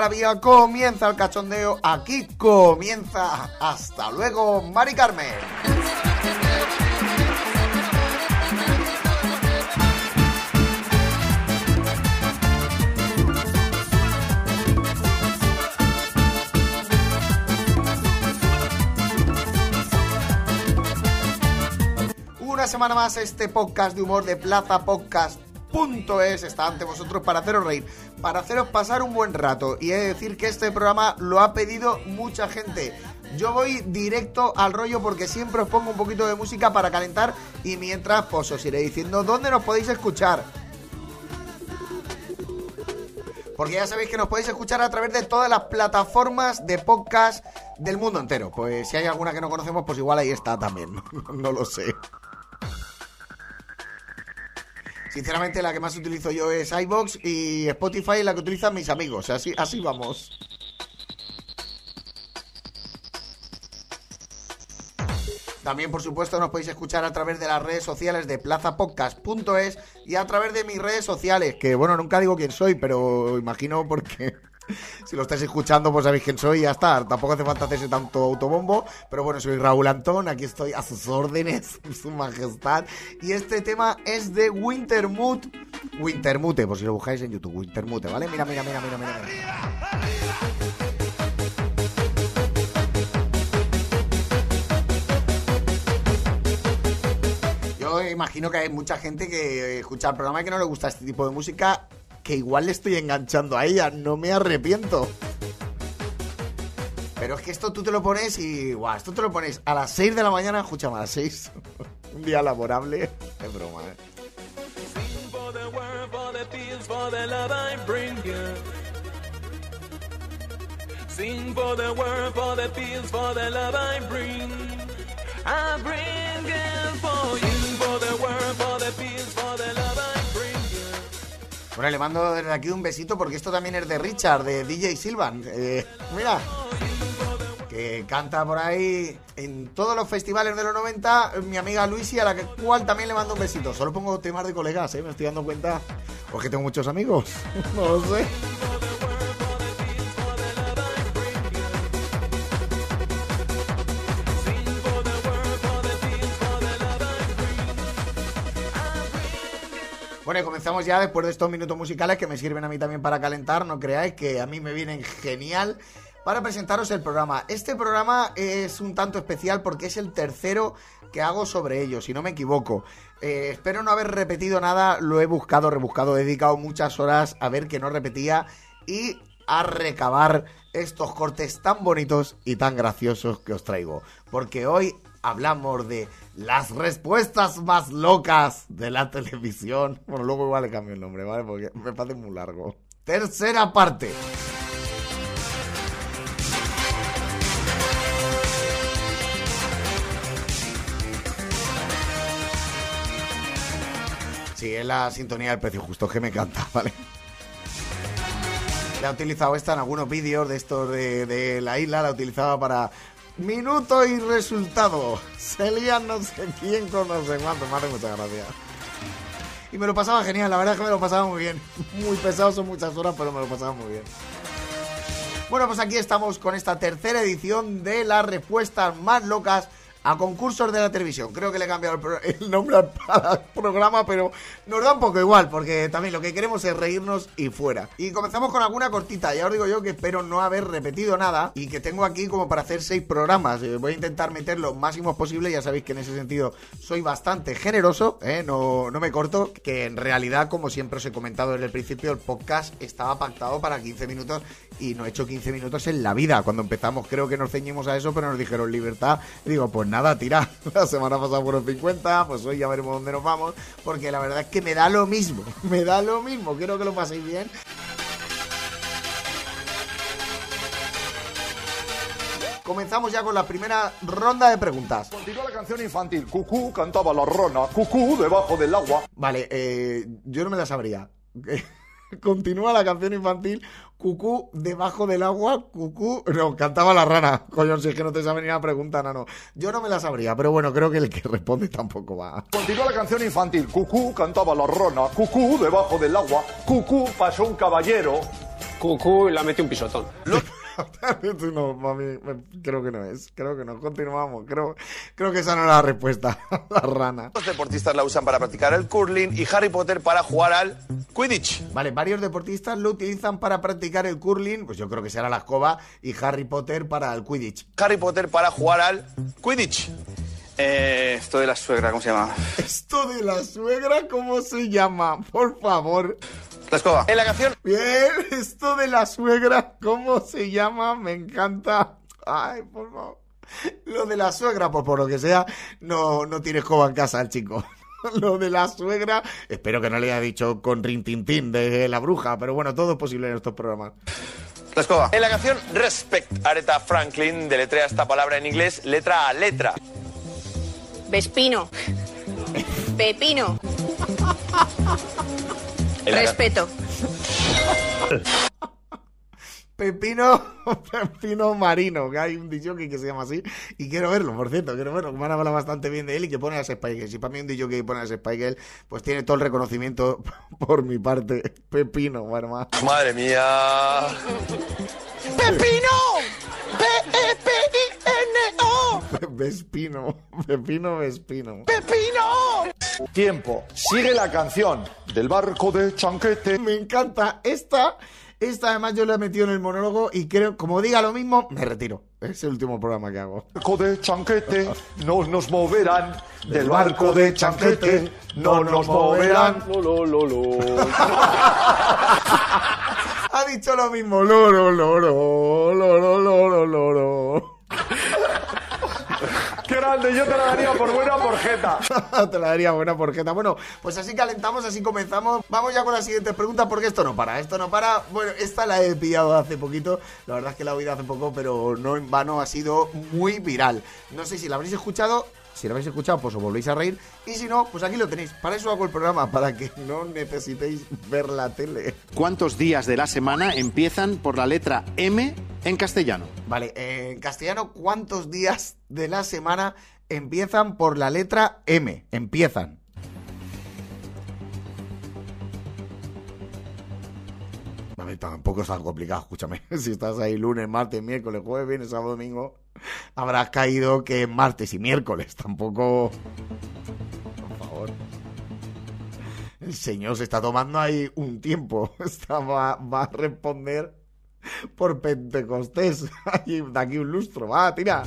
Comienza la garabía, comienza el cachondeo, aquí comienza. Hasta luego, Mari Carmen. Una semana más este podcast de humor de Plaza Podcast. Es está ante vosotros para haceros reír, para haceros pasar un buen rato. Y he de decir que este programa lo ha pedido mucha gente. Yo voy directo al rollo porque siempre os pongo un poquito de música para calentar y mientras pues os iré diciendo dónde nos podéis escuchar. Porque ya sabéis que nos podéis escuchar a través de todas las plataformas de podcast del mundo entero. Pues si hay alguna que no conocemos, pues igual ahí está también. no lo sé. Sinceramente, la que más utilizo yo es iBox y Spotify, la que utilizan mis amigos. Así, así vamos. También, por supuesto, nos podéis escuchar a través de las redes sociales de plazapodcast.es y a través de mis redes sociales, que bueno, nunca digo quién soy, pero imagino porque si lo estáis escuchando, pues sabéis quién soy y ya está. Tampoco hace falta hacerse tanto autobombo, pero bueno, soy Raúl Antón, aquí estoy a sus órdenes, su majestad. Y este tema es de Wintermute. Wintermute, por si lo buscáis en YouTube, Wintermute, ¿vale? Mira, mira, mira, mira, mira. mira. Yo imagino que hay mucha gente que escucha el programa y que no le gusta este tipo de música, que igual le estoy enganchando a ella, no me arrepiento. Pero es que esto tú te lo pones y. Guau, esto te lo pones a las 6 de la mañana, escúchame, a las 6. Un día laborable. Es broma, eh. Sing for the world, for the peace, for the love I bring. I bring it for Bueno, le mando desde aquí un besito porque esto también es de Richard, de DJ Silvan. Eh, mira, que canta por ahí en todos los festivales de los 90, mi amiga Luisi, a la cual también le mando un besito. Solo pongo temas de colegas, ¿eh? Me estoy dando cuenta. Porque tengo muchos amigos. No lo sé. Bueno, comenzamos ya después de estos minutos musicales que me sirven a mí también para calentar. No creáis que a mí me vienen genial para presentaros el programa. Este programa es un tanto especial porque es el tercero que hago sobre ello, si no me equivoco. Eh, espero no haber repetido nada, lo he buscado, rebuscado, he dedicado muchas horas a ver que no repetía y a recabar estos cortes tan bonitos y tan graciosos que os traigo. Porque hoy hablamos de las respuestas más locas de la televisión. Bueno, luego igual le cambio el nombre, ¿vale? Porque me parece muy largo. Tercera parte. Sí, es la sintonía del precio justo, que me encanta, ¿vale? La he utilizado esta en algunos vídeos de estos de, la isla, la utilizaba para minuto y resultado. Se lían no sé quién con no sé cuánto, me hace mucha gracia. Y me lo pasaba genial, la verdad es que me lo pasaba muy bien. Muy pesado, son muchas horas, pero me lo pasaba muy bien. Bueno, pues aquí estamos con esta tercera edición de las respuestas más locas a concursos de la televisión. Creo que le he cambiado el, pro- el nombre al, al programa, pero nos da un poco igual, porque también lo que queremos es reírnos y fuera. Y comenzamos con alguna cortita. Ya os digo yo que espero no haber repetido nada y que tengo aquí como para hacer seis programas. Eh, voy a intentar meter lo máximo posible. Ya sabéis que en ese sentido soy bastante generoso, ¿eh? no, no me corto. Que en realidad, como siempre os he comentado desde el principio, el podcast estaba pactado para 15 minutos y no he hecho 15 minutos en la vida. Cuando empezamos creo que nos ceñimos a eso, pero nos dijeron libertad. Digo, pues nada, tira. La semana pasada fueron 50, pues hoy ya veremos dónde nos vamos, porque la verdad es que me da lo mismo. Me da lo mismo. Quiero que lo paséis bien. comenzamos ya con la primera ronda de preguntas. Continúa la canción infantil. Cucú cantaba la rana. Cucú debajo del agua. Vale, eh, yo no me la sabría. Continúa la canción infantil. Cucú debajo del agua. Cucú. No, cantaba la rana. Coño, si es que no te sabe ni la pregunta, no, no. Yo no me la sabría, pero bueno, creo que el que responde tampoco va. Continúa la canción infantil. Cucú cantaba la rana. Cucú debajo del agua. Cucú pasó un caballero. Cucú y la mete un pisotón. No, mami, creo que no es. Creo que no. Continuamos. Creo, creo que esa no es la respuesta. la rana. Los deportistas la usan para practicar el curling y Harry Potter para jugar al Quidditch. Vale, varios deportistas lo utilizan para practicar el curling, pues yo creo que será la escoba, y Harry Potter para el Quidditch. Harry Potter para jugar al Quidditch. Eh, esto de la suegra, ¿cómo se llama? Esto de la suegra, ¿cómo se llama? Por favor. La escoba. En la canción Bien, esto de la suegra, ¿cómo se llama? Me encanta. Ay, por favor. Lo de la suegra, pues por lo que sea, no, no tiene escoba en casa el chico. Lo de la suegra, espero que no le haya dicho con rintintín de la bruja, pero bueno, todo es posible en estos programas. La escoba. En la canción Respect, Aretha Franklin deletrea esta palabra en inglés letra a letra. Vespino. Pepino. Respeto. Pepino, Pepino Marino, que hay un DJ que se llama así, y quiero verlo, por cierto, quiero verlo, que me han hablado bastante bien de él y que pone a Spike Girls. Y para mí un DJ que pone a Spike Girls, pues tiene todo el reconocimiento por mi parte. Pepino, bueno, más. Madre mía. ¡Pepino! ¡P-E-P-I-N-O! Vespino, Pepino Vespino. ¡Pepino! Tiempo. Sigue la canción del barco de Chanquete. Me encanta esta, esta además yo la he metido en el monólogo y creo, como diga lo mismo, me retiro. Es el último programa que hago. Barco de Chanquete. No nos moverán. Del barco de Chanquete. No nos moverán. Lo, lo. Ha dicho lo mismo, loro, loro, loro, loro, loro. Grande, yo te la daría por buena por jeta. Te la daría buena porqueta. Bueno, pues así calentamos, así comenzamos. Vamos ya con la siguiente pregunta, porque esto no para, esto no para. Bueno, esta la he pillado hace poquito. La verdad es que la he oído hace poco, pero no en vano ha sido muy viral. No sé si la habréis escuchado. Si la habéis escuchado, pues os volvéis a reír. Y si no, pues aquí lo tenéis. Para eso hago el programa, para que no necesitéis ver la tele. ¿Cuántos días de la semana empiezan por la letra M en castellano? Vale, eh, en castellano, ¿cuántos días de la semana empiezan por la letra M? Empiezan. Tampoco es tan complicado, escúchame. Si estás ahí lunes, martes, miércoles, jueves, viernes, sábado, domingo, habrás caído que es martes y miércoles. Tampoco. Por favor. El señor se está tomando ahí un tiempo. Está- va, va a responder por Pentecostés. De aquí un lustro. Va, tira.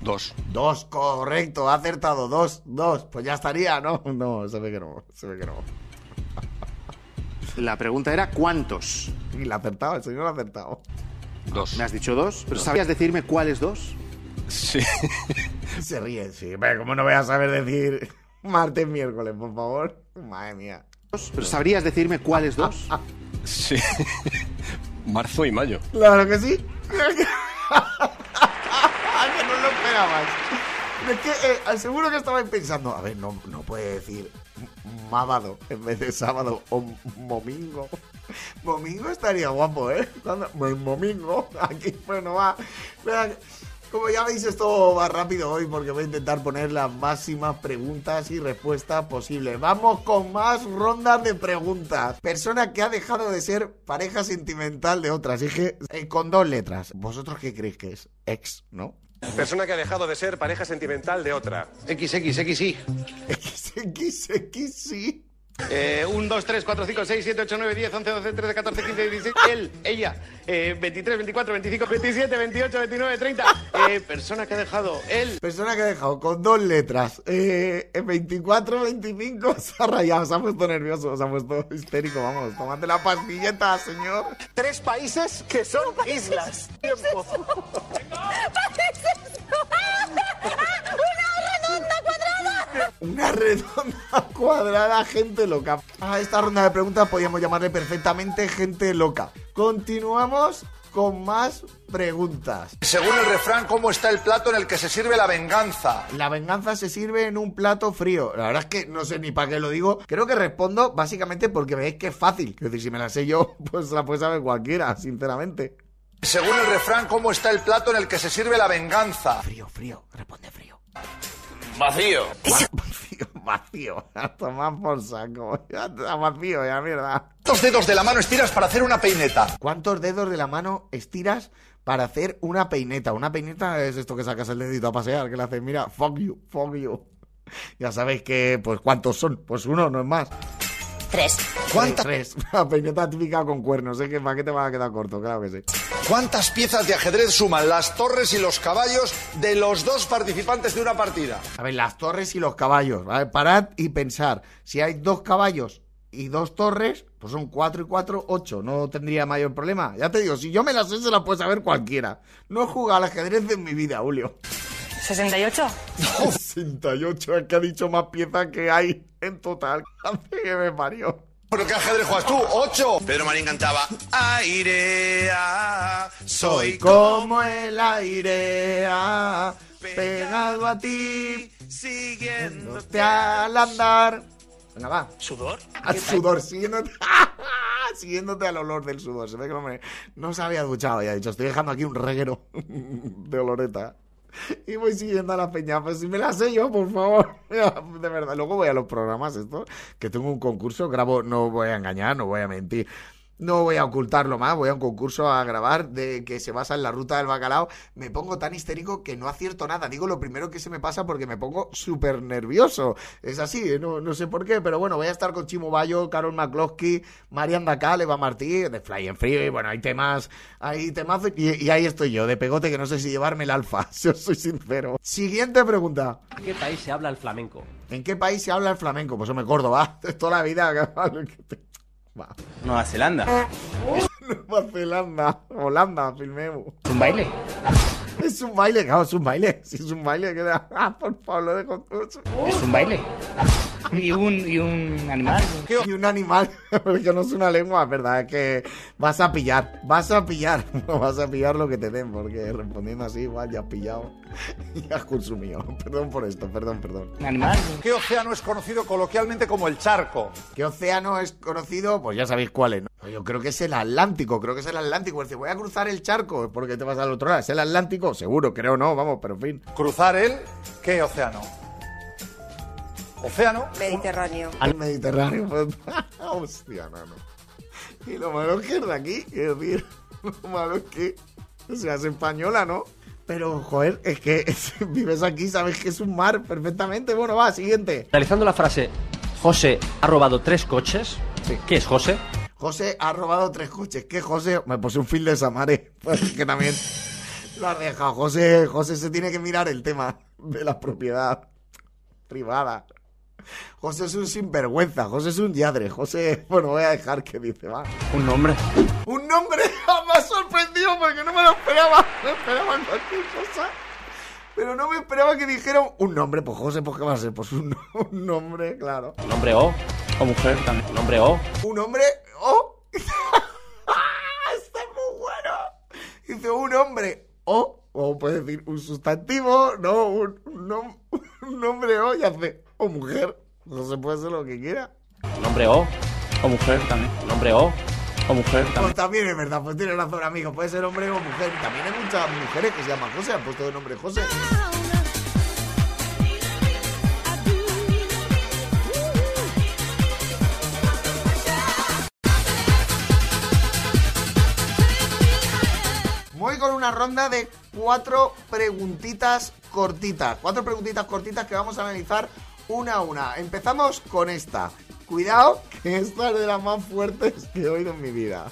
Dos. Dos, correcto, ha acertado. Dos, dos. Pues ya estaría, ¿no? No, se ve que no. Se ve que no. La pregunta era ¿cuántos? Y la ha acertado, el señor ha acertado. Dos. Me has dicho dos, pero ¿sabías decirme cuáles dos? Sí. Se ríe, sí. Pero ¿cómo no voy a saber decir martes, miércoles, por favor? Madre mía. Dos, Pero ¿sabrías decirme cuáles dos? Sí. Marzo y mayo. Claro que sí. que no lo esperabas. Es que eh, seguro que estabais pensando, a ver, no, no puede decir mábado en vez de sábado o domingo. Domingo estaría guapo, ¿eh? Cuando- pues, Domingo, aquí, bueno, va. Como ya veis, esto va rápido hoy porque voy a intentar poner las máximas preguntas y respuestas posibles. Vamos con más rondas de preguntas. Persona que ha dejado de ser pareja sentimental de otras. Dije eh, con dos letras. ¿Vosotros qué creéis que es? Ex, ¿no? Persona que ha dejado de ser pareja sentimental de otra. XXXI. XXX, sí. Eh, 1, 2, 3, 4, 5, 6, 7, 8, 9, 10, 11, 12, 13, 14, 15, 16. Él, ella. Eh, 23, 24, 25, 27, 28, 29, 30. Eh, persona que ha dejado. Él. Persona que ha dejado con dos letras. Eh, en 24, 25 se ha rayado, se ha puesto nervioso, se ha puesto histérico. Vamos, tomate la pastilleta, señor. Tres países que son islas. Tiempo. Una redonda cuadrada, gente loca. A esta ronda de preguntas podríamos llamarle perfectamente gente loca. Continuamos con más preguntas. Según el refrán, ¿cómo está el plato en el que se sirve la venganza? La venganza se sirve en un plato frío. La verdad es que no sé ni para qué lo digo. Creo que respondo básicamente porque veis que es fácil. Es decir, si me la sé yo, pues la puede saber cualquiera, sinceramente. Según el refrán, ¿cómo está el plato en el que se sirve la venganza? Frío, frío, responde frío. Vacío. Vacío, vacío. A tomar por saco. Ya está vacío, ya mierda. ¿Cuántos dedos de la mano estiras para hacer una peineta? ¿Cuántos dedos de la mano estiras para hacer una peineta? Una peineta es esto que sacas el dedito a pasear, que le haces, mira, fuck you, fuck you. Ya sabéis que, pues, ¿cuántos son? Pues uno, no es más. Tres. ¿Cuántas? Tres. Una peineta típica con cuernos, ¿eh? Que para qué te va a quedar corto, claro que sí. ¿Cuántas piezas de ajedrez suman las torres y los caballos de los dos participantes de una partida? A ver, las torres y los caballos, ¿vale? Parad y pensar. Si hay dos caballos y dos torres, pues son cuatro y cuatro, ocho. No tendría mayor problema. Ya te digo, si yo me las sé, se las puede saber cualquiera. No he jugado al ajedrez en mi vida, Julio. ¿68? 68, es que ha dicho más piezas que hay en total. Hace que me parió. ¿Pero qué ajedrez juegas tú? ¡Ocho! Pedro Marín cantaba Airea, Soy como el aire ah, pegado a ti, siguiéndote al andar. Venga, va. ¿Sudor? Al sudor, siguiéndote, siguiéndote al olor del sudor. Se ve que no, me, no se había duchado y ha dicho, estoy dejando aquí un reguero de oloreta. Y voy siguiendo a la peña, pues si me la sé yo, por favor. De verdad, luego voy a los programas estos, que tengo un concurso, grabo, no voy a engañar, no voy a mentir. No voy a ocultarlo más, voy a un concurso a grabar de que se basa en la ruta del bacalao. Me pongo tan histérico que no acierto nada. Digo lo primero que se me pasa porque me pongo súper nervioso. Es así, ¿eh? no, no sé por qué, pero bueno, voy a estar con Chimo Bayo, Carol McCloskey, Marian Dacal, Eva Martí, de Fly and Free. Bueno, hay temas, hay temas y, y ahí estoy yo, de pegote que no sé si llevarme el alfa, si os soy sincero. Siguiente pregunta. ¿En qué país se habla el flamenco? ¿En qué país se habla el flamenco? Pues hombre, Córdoba. Toda la vida. Va. Nueva Zelanda. Nueva Zelanda, Holanda, filmemos. ¿Es un baile? Es un baile, claro, es un baile. Si es un baile. Ah, por favor, lo dejo todo. ¿Es un baile? ¿Y un, y un animal? Y un animal, porque no es una lengua, es verdad, es que vas a pillar, vas a pillar, no vas a pillar lo que te den, porque respondiendo así, igual ya has pillado y has consumido. Perdón por esto, perdón, perdón. ¿Un animal? ¿Qué océano es conocido coloquialmente como el charco? ¿Qué océano es conocido? Pues ya sabéis cuál es, ¿no? Yo creo que es el Atlántico, creo que es el Atlántico. Dice, voy a cruzar el charco, porque te vas al otro lado. ¿Es el Atlántico? Seguro, creo no, vamos, pero en fin. ¿Cruzar el qué océano? ¿Océano? Mediterráneo. Al Mediterráneo. Hostia, no, no. Y lo malo es que es de aquí, es decir, lo malo es que o sea, es española, ¿no? Pero, joder, es que si vives aquí, sabes que es un mar perfectamente. Bueno, va, siguiente. Realizando la frase, José ha robado tres coches. ¿Qué es José? José ha robado tres coches. ¿Qué, José? Me puse un fil de Samare. Pues que también lo has dejado. José, José se tiene que mirar el tema de la propiedad privada. José es un sinvergüenza. José es un yadre. José, bueno, voy a dejar que dice, va. Un nombre. Un nombre me ha sorprendido porque no me lo esperaba. Me esperaba cualquier cosa. Pero no me esperaba que dijeran un nombre. Pues José, pues ¿qué va a ser? Pues un, un nombre, claro. Nombre O. O mujer también. Nombre O. Un hombre. ¡Oh! Está muy bueno. Dice un hombre. O. O puede decir un sustantivo. No, un, un nom- un nombre O y hace. O mujer. No se puede hacer lo que quiera. Nombre O. O mujer también. Nombre O. O mujer Pues también. también es verdad, pues tiene razón, amigo. Puede ser hombre o mujer. También hay muchas mujeres que se llaman José, han puesto de nombre José. Con una ronda de cuatro preguntitas cortitas. Cuatro preguntitas cortitas que vamos a analizar una a una. Empezamos con esta. Cuidado, que esta es de las más fuertes que he oído en mi vida.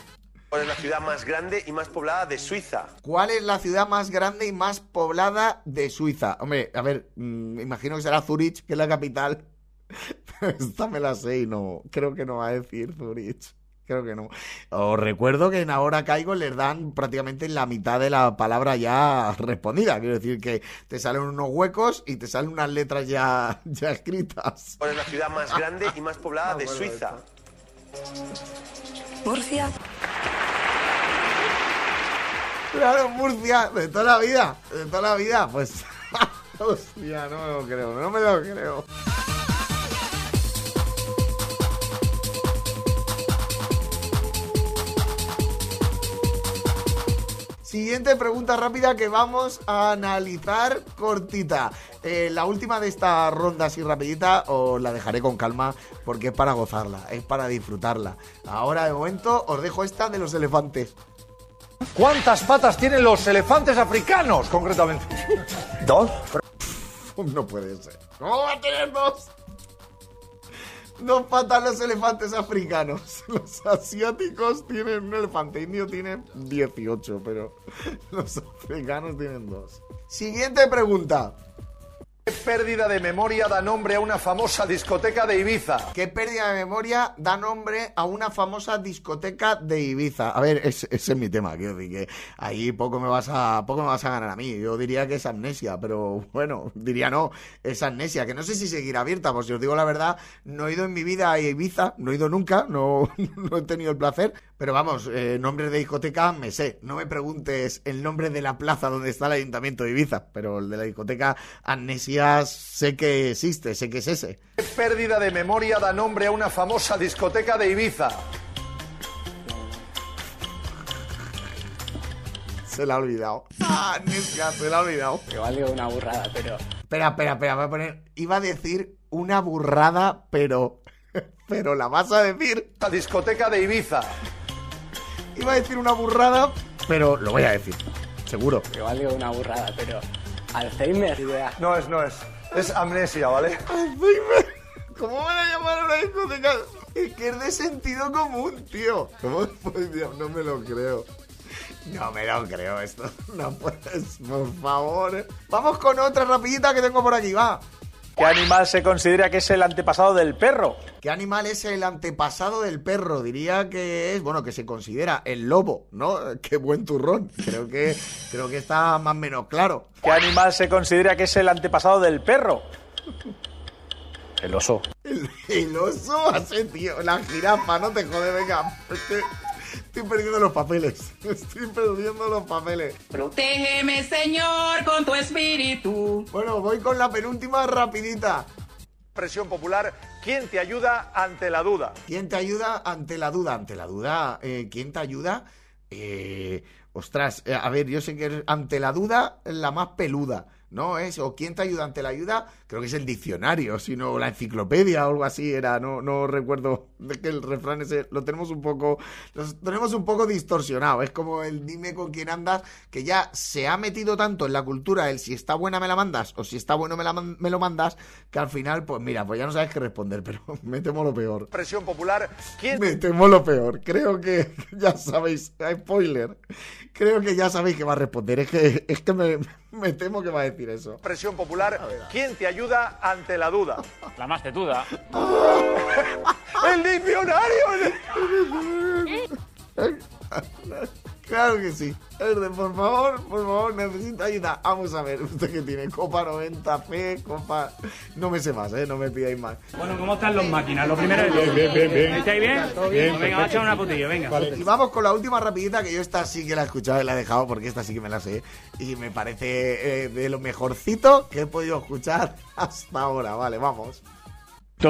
¿Cuál es la ciudad más grande y más poblada de Suiza? ¿Cuál es la ciudad más grande y más poblada de Suiza? Hombre, a ver, mm, imagino que será Zurich, que es la capital. Esta me la sé y no, creo que no va a decir Zurich. Creo que no. Os recuerdo que en Ahora Caigo les dan prácticamente la mitad de la palabra ya respondida. Quiero decir que te salen unos huecos y te salen unas letras ya, ya escritas. ¿Cuál es la ciudad más grande y más poblada de bueno, Suiza? Murcia. Claro, Murcia, de toda la vida, de toda la vida, pues. Hostia, no me lo creo, no me lo creo. Siguiente pregunta rápida que vamos a analizar cortita. Eh, la última de esta ronda así rapidita os la dejaré con calma porque es para gozarla, es para disfrutarla. Ahora de momento os dejo esta de los elefantes. ¿Cuántas patas tienen los elefantes africanos, concretamente? ¿Dos? No puede ser. ¿Cómo va a tener dos? Dos patas los elefantes africanos. Los asiáticos tienen un elefante indio, tienen 18, pero los africanos tienen dos. Siguiente pregunta. ¿Qué pérdida de memoria da nombre a una famosa discoteca de Ibiza? ¿Qué pérdida de memoria da nombre a una famosa discoteca de Ibiza? A ver, ese, es mi tema, quiero que ahí poco me vas a poco me vas a ganar a mí. Yo diría que es amnesia, pero bueno, diría no, es amnesia, que no sé si seguirá abierta, pues si os digo la verdad, no he ido en mi vida a Ibiza, no he ido nunca, no, no he tenido el placer, pero vamos, eh, nombres de discoteca me sé. No me preguntes el nombre de la plaza donde está el ayuntamiento de Ibiza, pero el de la discoteca amnesia sé que existe, sé que es ese. ¿Qué pérdida de memoria da nombre a una famosa discoteca de Ibiza? Se la ha olvidado. Ah, Amnesia, se la ha olvidado. Que vale una burrada, pero. Espera, espera, espera, voy a poner. Iba a decir una burrada, pero. Pero la vas a decir. La discoteca de Ibiza. Iba a decir una burrada, pero lo voy a decir. Seguro. Que vale una burrada, pero. Alzheimer, idea. No es, no es. Es amnesia, ¿vale? Alzheimer. ¿Cómo van a llamar a una discoteca? Es que es de sentido común, tío. ¿Cómo? Pues, Dios, no me lo creo. No me lo creo esto. No puedes, por favor. Vamos con otra rapidita que tengo por aquí, va. ¿Qué animal se considera que es el antepasado del perro? ¿Qué animal es el antepasado del perro? Diría que es, bueno, que se considera el lobo, ¿no? Qué buen turrón. Creo que, creo que está más o menos claro. ¿Qué animal se considera que es el antepasado del perro? El oso. El, el oso hace, tío. La jirafa, no te jode, venga. Estoy, perdiendo los papeles. Estoy perdiendo los papeles. Protégeme, Señor, con tu espíritu. Bueno, voy con la penúltima rapidita. Presión popular. ¿Quién te ayuda ante la duda? ¿Quién te ayuda ante la duda? Ante la duda, eh, ¿quién te ayuda? Eh, ostras, eh, a ver, yo sé que es ante la duda la más peluda, ¿no? Es, o ¿quién te ayuda ante la ayuda? Creo que es el diccionario, sino la enciclopedia o algo así era, no, no recuerdo de que el refrán ese lo tenemos un poco, lo tenemos un poco distorsionado, es como el dime con quién andas, que ya se ha metido tanto en la cultura el si está buena me la mandas o si está bueno me, la, me lo mandas, que al final, pues mira, pues ya no sabes qué responder, pero me temo lo peor. Presión popular. ¿Quién Me temo lo peor. Creo que ya sabéis. Spoiler. Creo que ya sabéis que va a responder. Es que, es que me, me temo que va a decir eso. Presión popular. ¿Quién te ayuda ante la duda? La más tetuda. ¡El diccionario! Claro que sí. Erde, por favor, por favor, necesito ayuda. Vamos a ver, usted que tiene Copa 90P, Copa. No me sé más, ¿eh? No me pidáis más. Bueno, ¿cómo están los máquinas? Lo primero es... Bien, bien, bien, bien. ¿Estáis bien? Todo bien, venga, vamos a echar una putilla, venga. Y vamos con la última rapidita, que yo esta sí que la he escuchado y la he dejado porque esta sí que me la sé. Y me parece eh, de lo mejorcito que he podido escuchar hasta ahora. Vale, vamos.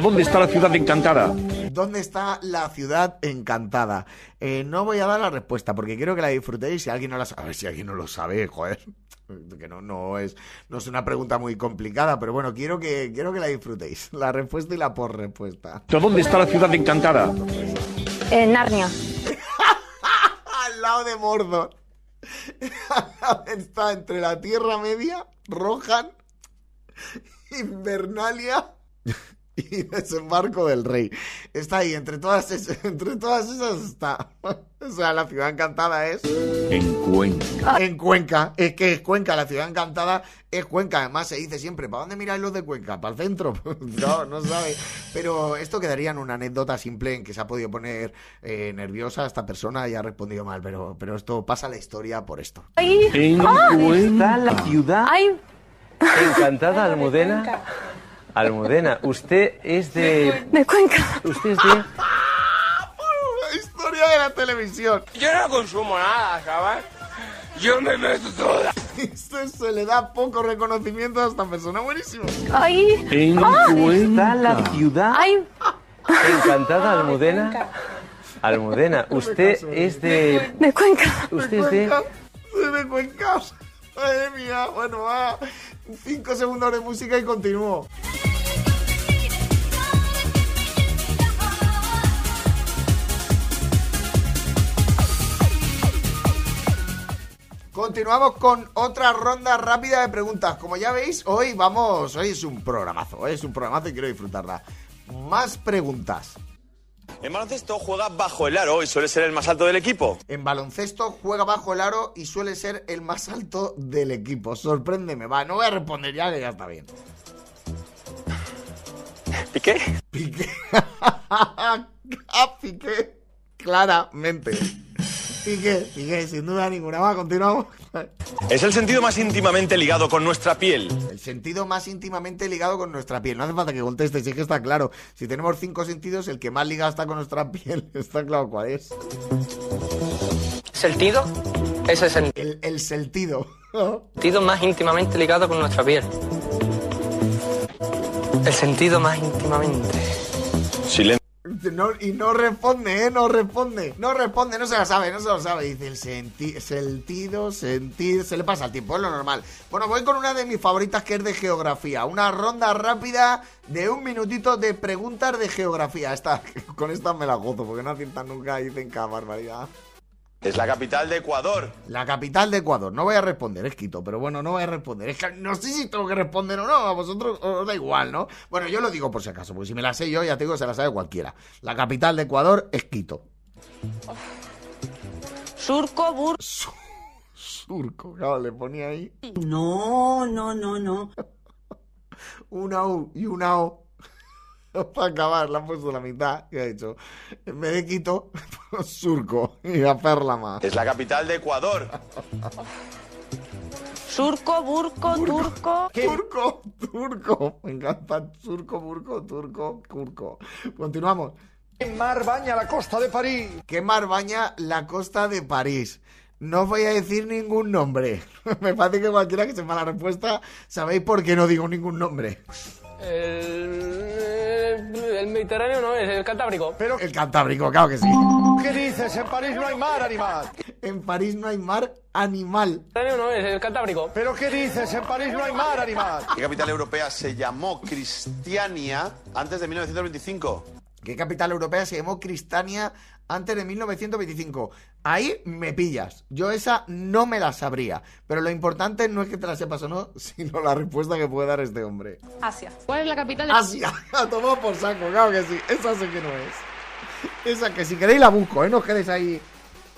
¿Dónde está la ciudad encantada? ¿Dónde está la ciudad encantada? Eh, no voy a dar la respuesta porque quiero que la disfrutéis. Si alguien no la sabe, a ver si alguien no lo sabe, joder. Que no, no es, no es una pregunta muy complicada, pero bueno, quiero que, quiero que la disfrutéis. La respuesta y la por respuesta. ¿Dónde está la ciudad encantada? En Narnia. Al lado de Mordor. Está entre la Tierra Media, Rohan, Invernalia y Desembarco del Rey. Está ahí, entre todas, es- entre todas esas está. O sea, la ciudad encantada es. En Cuenca. En Cuenca, es que es Cuenca, la ciudad encantada es Cuenca. Además, se dice siempre: ¿para dónde miráis los de Cuenca? ¿Para el centro? no, no sabe. Pero esto quedaría en una anécdota simple en que se ha podido poner eh, nerviosa esta persona y ha respondido mal. Pero, pero esto pasa a la historia por esto. En está la ciudad encantada Almudena. Almudena, usted es de... De Cuenca. Usted es de... Historia de la televisión. Yo no consumo nada, ¿sabes? Yo me meto toda. Esto se le da poco reconocimiento a esta persona. Buenísimo. Ay. ¿En Ah. está la ciudad Ay. encantada Almudena? Almudena, usted es de... De Cuenca. Usted es de... De Cuenca. Madre mía. Bueno, va. Cinco segundos de música y continúo. Continuamos con otra ronda rápida de preguntas. Como ya veis, hoy vamos, hoy es un programazo, hoy es un programazo y quiero disfrutarla. Más preguntas. En baloncesto juega bajo el aro y suele ser el más alto del equipo. En baloncesto juega bajo el aro y suele ser el más alto del equipo. Sorpréndeme, va, no voy a responder ya que ya está bien. ¿Piqué? Piqué. ah, Piqué. Claramente. Piqué, Piqué, sin duda ninguna. Va, continuamos. Es el sentido más íntimamente ligado con nuestra piel. El sentido más íntimamente ligado con nuestra piel. No hace falta que contestes, es que está claro. Si tenemos cinco sentidos, el que más ligado está con nuestra piel, está claro cuál es. ¿Sentido? Ese es el El, el sentido. sentido más íntimamente ligado con nuestra piel. El sentido más íntimamente. Silencio. Y no responde, ¿eh? No responde. No responde, no se la sabe, no se lo sabe. Dice el senti sentido, sentir. Se le pasa el tiempo, es lo normal. Bueno, voy con una de mis favoritas que es de geografía. Una ronda rápida de un minutito de preguntas de geografía. Esta, con esta me la gozo porque no aciertan nunca dicen cada barbaridad. Es la capital de Ecuador. La capital de Ecuador. No voy a responder, es Quito, pero bueno, no voy a responder. Es que no sé si tengo que responder o no. A vosotros os da igual, ¿no? Bueno, yo lo digo por si acaso, porque si me la sé yo, ya te digo que se la sabe cualquiera. La capital de Ecuador es Quito. Surco, bur... Surco, claro, le ponía ahí No, no, no, no. una U y una O. Para acabar, la han puesto la mitad. Y ha dicho, en vez de Quito, Surco. Y a hacerla más. Es la capital de Ecuador. Surco, burco, turco. Turco, turco. Me encanta. Surco, burco, turco, turco. Continuamos. ¿Qué mar baña la costa de París? ¿Qué mar baña la costa de París? No os voy a decir ningún nombre. Me parece que cualquiera que sepa la respuesta, sabéis por qué no digo ningún nombre. El, el Mediterráneo no es, el Cantábrico. Pero, El Cantábrico, claro que sí. ¿qué dices? En París no hay mar, animal. En París no hay mar animal. El Mediterráneo no es, el Cantábrico. ¿Pero qué dices? En París no hay mar, animal. ¿Qué capital europea se llamó Cristiania antes de 1925? ¿Qué capital europea se llamó Cristania antes de 1925? Ahí me pillas. Yo esa no me la sabría. Pero lo importante no es que te la sepas o no, sino la respuesta que puede dar este hombre. Asia. ¿Cuál es la capital de Asia. A tomar por saco, claro que sí. Esa sé que no es. Esa que si queréis la busco, ¿eh? No os quedéis ahí.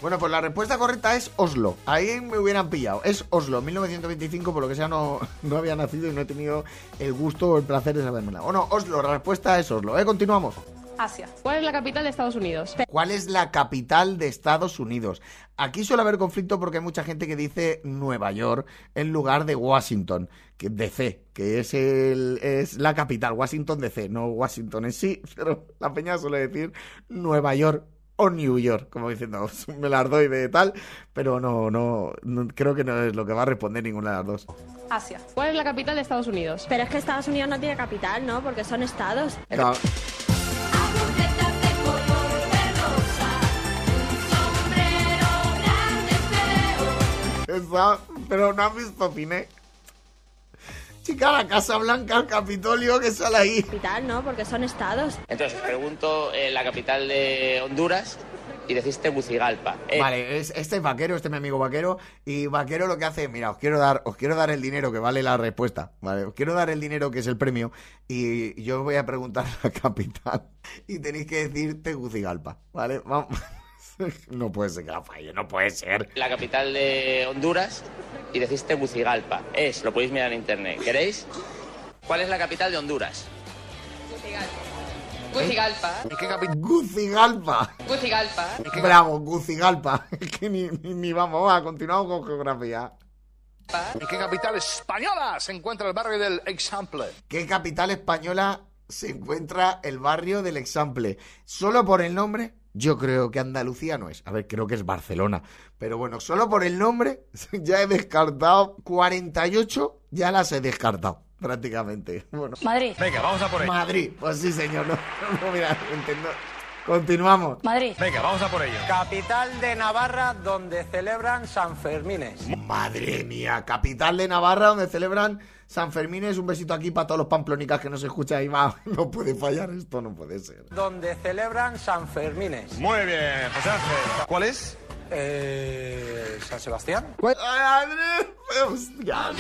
Bueno, pues la respuesta correcta es Oslo. Ahí me hubieran pillado. Es Oslo, 1925, por lo que sea no, no había nacido y no he tenido el gusto o el placer de sabérmela. O no, Oslo, la respuesta es Oslo. ¿Eh? Continuamos. Asia. ¿Cuál es la capital de Estados Unidos? ¿Cuál es la capital de Estados Unidos? Aquí suele haber conflicto porque hay mucha gente que dice Nueva York en lugar de Washington, que DC, que es el es la capital, Washington DC, no Washington en sí, pero la peña suele decir Nueva York o New York, como diciendo, me las doy de tal, pero no, no, no- creo que no es lo que va a responder ninguna de las dos. Asia. ¿Cuál es la capital de Estados Unidos? Pero es que Estados Unidos no tiene capital, ¿no? Porque son estados. Claro. Pero no has visto cine. Chica, la Casa Blanca, el Capitolio, que sale ahí. Capital, ¿no? Porque son estados. Entonces, pregunto eh, la capital de Honduras y decís Tegucigalpa. Eh, Vale, es- este es vaquero, este es mi amigo vaquero. Y vaquero lo que hace, mira, os quiero dar, os quiero dar el dinero que vale la respuesta. Vale, os quiero dar el dinero que es el premio. Y yo os voy a preguntar la capital. Y tenéis que decir Tegucigalpa. Vale, vamos. No puede ser que la falle, no puede ser. La capital de Honduras y decís Tegucigalpa. Es, lo podéis mirar en internet. ¿Queréis? ¿Cuál es la capital de Honduras? Gucigalpa. Gucigalpa. Gucigalpa. Bravo, Gucigalpa. Es que ni, ni, ni vamos, va, continuamos con geografía. ¿En qué capital española se encuentra el barrio del Example? ¿Qué capital española se encuentra el barrio del Example? Solo por el nombre Yo creo que Andalucía no es. A ver, creo que es Barcelona. Pero bueno, solo por el nombre ya he descartado 48, ya las he descartado prácticamente. Bueno, Madrid. Venga, vamos a por ello. Madrid, pues sí, señor. No, no, mira, entiendo. Continuamos. Madrid. Venga, vamos a por ello. Capital de Navarra donde celebran San Fermines. Madre mía, capital de Navarra donde celebran San Fermín. Es un besito aquí para todos los pamplonicas que nos escuchan ahí. Va, no puede fallar esto, no puede ser. Donde celebran San Fermines. Muy bien, José Ángel. ¿Cuál es? Eh, San Sebastián. ¡Ay, Andrés! Hostia.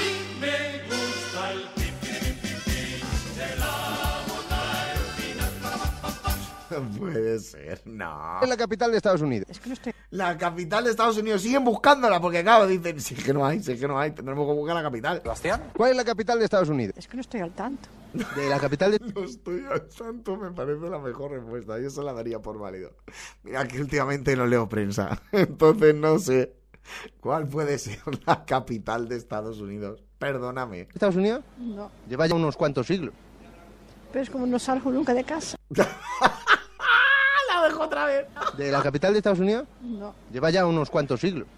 No puede ser, no. Es la capital de Estados Unidos. La capital de Estados Unidos. Siguen buscándola porque, claro, dicen, sí que no hay, sí que no hay. Tendremos que buscar la capital. ¿Sebastián? ¿Cuál es la capital de Estados Unidos? Es que no estoy al tanto. De la capital de... No estoy al tanto, me parece la mejor respuesta. Yo se la daría por válido. Mira que últimamente no leo prensa, entonces no sé cuál puede ser la capital de Estados Unidos. Perdóname. ¿Estados Unidos? No. Lleva ya unos cuantos siglos. Pero es como no salgo nunca de casa. La dejo otra vez. ¿De la capital de Estados Unidos? No. Lleva ya unos cuantos siglos.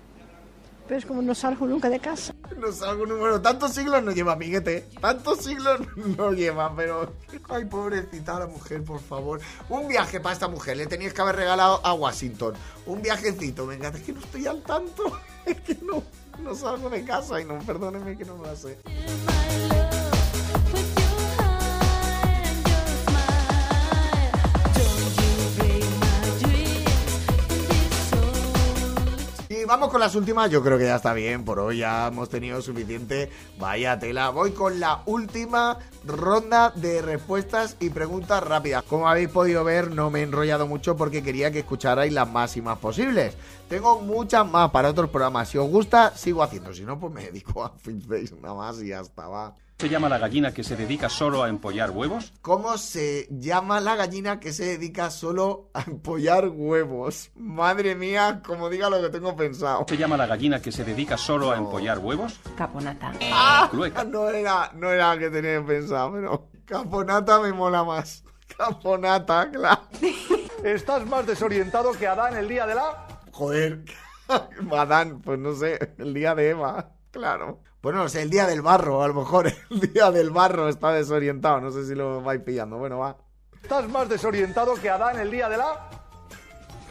Pero es como no salgo nunca de casa. No salgo número. Tantos siglos no lleva, amiguete. Tantos siglos no lleva, pero. Ay, pobrecita la mujer, por favor. Un viaje para esta mujer. Le tenías que haber regalado a Washington. Un viajecito. Venga, es que no estoy al tanto. Es que no, no salgo de casa y no, perdóneme que no lo sé. Vamos con las últimas, yo creo que ya está bien, por hoy ya hemos tenido suficiente, vaya tela. Voy con la última ronda de respuestas y preguntas rápidas. Como habéis podido ver, no me he enrollado mucho porque quería que escucharais las máximas posibles. Tengo muchas más para otros programas. Si os gusta, sigo haciendo. Si no, pues me dedico a FinFace nada más y ya está, va. ¿Se llama la gallina que se dedica solo a empollar huevos? ¿Cómo se llama la gallina que se dedica solo a empollar huevos? Madre mía, como diga lo que tengo pensado. ¿Se llama la gallina que se dedica solo a empollar huevos? Caponata. ¡Ah! Clueca. No era, no era lo que tenía pensado, pero Caponata me mola más. Caponata, claro. Estás más desorientado que Adán el día de la... Joder. Adán, pues no sé, el día de Eva, claro. Bueno, no sé, el día del barro, a lo mejor el día del barro está desorientado, no sé si lo vais pillando. Bueno, va. Estás más desorientado que Adán el día de la...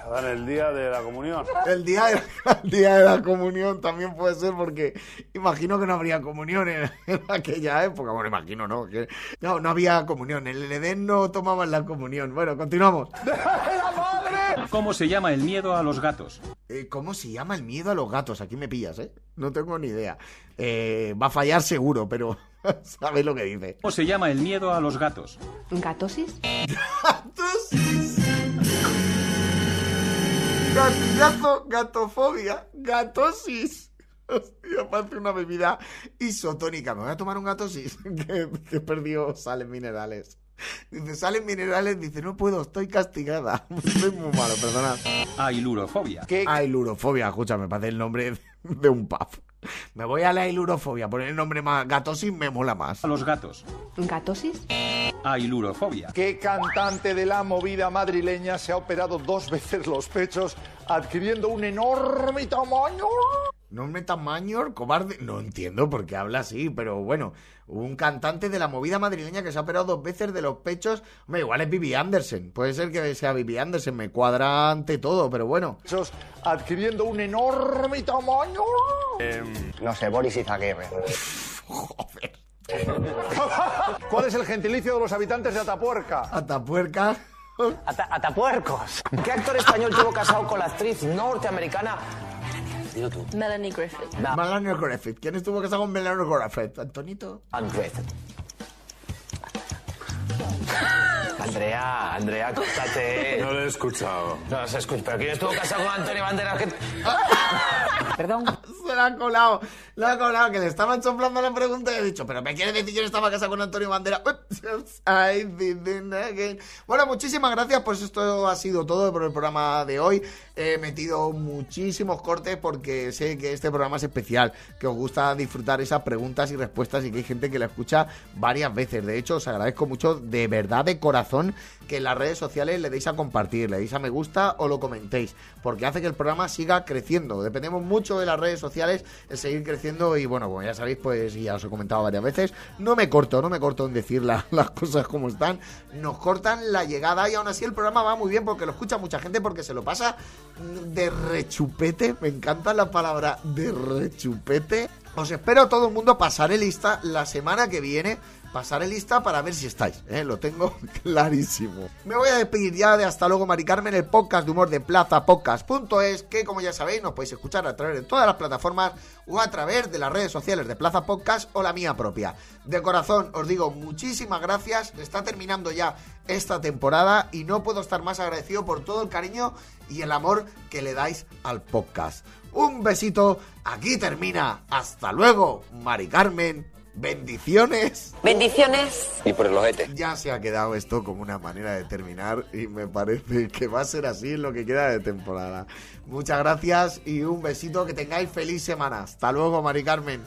Adán, el día de la comunión. El día, de, el día de la comunión también puede ser porque imagino que no habría comunión en, en aquella época. Bueno, imagino, ¿no? Que, no, no había comunión. En el Edén no tomaban la comunión. Bueno, continuamos. ¿Cómo se llama el miedo a los gatos? Eh, ¿Cómo se llama el miedo a los gatos? Aquí me pillas, ¿eh? No tengo ni idea. Eh, va a fallar seguro, pero sabes lo que dice. ¿Cómo se llama el miedo a los gatos? ¿Gatosis? Gatosis. Gatillazo, gatofobia, gatosis. Hostia, parece una bebida isotónica. Me voy a tomar un gatosis que, que perdió sales minerales. Dice, salen minerales, dice, no puedo, estoy castigada. Soy muy malo, perdonad. Ailurofobia. Ailurofobia, escúchame, parece el nombre de un pub. Me voy a la ailurofobia, poner el nombre más gatosis me mola más. A los gatos. ¿Gatosis? Ailurofobia. ¿Qué cantante de la movida madrileña se ha operado dos veces los pechos adquiriendo un enorme tamaño? ¿Nombre tamaño? ¿Cobarde? No entiendo por qué habla así, pero bueno, un cantante de la movida madrileña que se ha operado dos veces de los pechos. Hombre, igual es Vivi Anderson. Puede ser que sea Vivi Anderson, me cuadra ante todo, pero bueno. Adquiriendo un enorme tamaño. No sé, Boris Izaguirre. Joder. ¿Cuál es el gentilicio de los habitantes de Atapuerca? Atapuerca. Ata- atapuercos. ¿Qué actor español estuvo casado con la actriz norteamericana? Dilo tú. Melanie Griffith. Melanie Griffith. ¿Quién estuvo casado con Melanie Griffith? ¿Antonito? Andrés. Andrea, Andrea, cóstate. No lo he escuchado. No se escucha. ¿Pero quién estuvo casado con Antonio Banderas? ¿Qué- Perdón. Se la ha colado, la ha colado, que le estaban soplando la pregunta y he dicho, pero ¿me quieres decir que yo estaba casado con Antonio Bandera? Again. Bueno, muchísimas gracias, pues esto ha sido todo por el programa de hoy. He metido muchísimos cortes porque sé que este programa es especial, que os gusta disfrutar esas preguntas y respuestas y que hay gente que la escucha varias veces. De hecho, os agradezco mucho de verdad, de corazón, que en las redes sociales le deis a compartir, le deis a me gusta o lo comentéis, porque hace que el programa siga creciendo. Dependemos mucho de las redes sociales seguir creciendo y bueno, como ya sabéis, pues ya os he comentado varias veces, no me corto, no me corto en decir la- las cosas como están, nos cortan la llegada y aún así el programa va muy bien porque lo escucha mucha gente porque se lo pasa de rechupete, me encanta la palabra de rechupete. Os espero todo el mundo, pasaré lista la semana que viene. Pasaré lista para ver si estáis, ¿eh? lo tengo clarísimo. Me voy a despedir ya de hasta luego, Mari Carmen, el podcast de humor de plazapodcast.es, que como ya sabéis, nos podéis escuchar a través de todas las plataformas o a través de las redes sociales de Plaza Podcast o la mía propia. De corazón os digo muchísimas gracias, está terminando ya esta temporada y no puedo estar más agradecido por todo el cariño y el amor que le dais al podcast. Un besito, aquí termina. Hasta luego, Mari Carmen. Bendiciones. Bendiciones. Y por el ojete. Ya se ha quedado esto como una manera de terminar y me parece que va a ser así en lo que queda de temporada. Muchas gracias y un besito, que tengáis feliz semana. Hasta luego, Mari Carmen.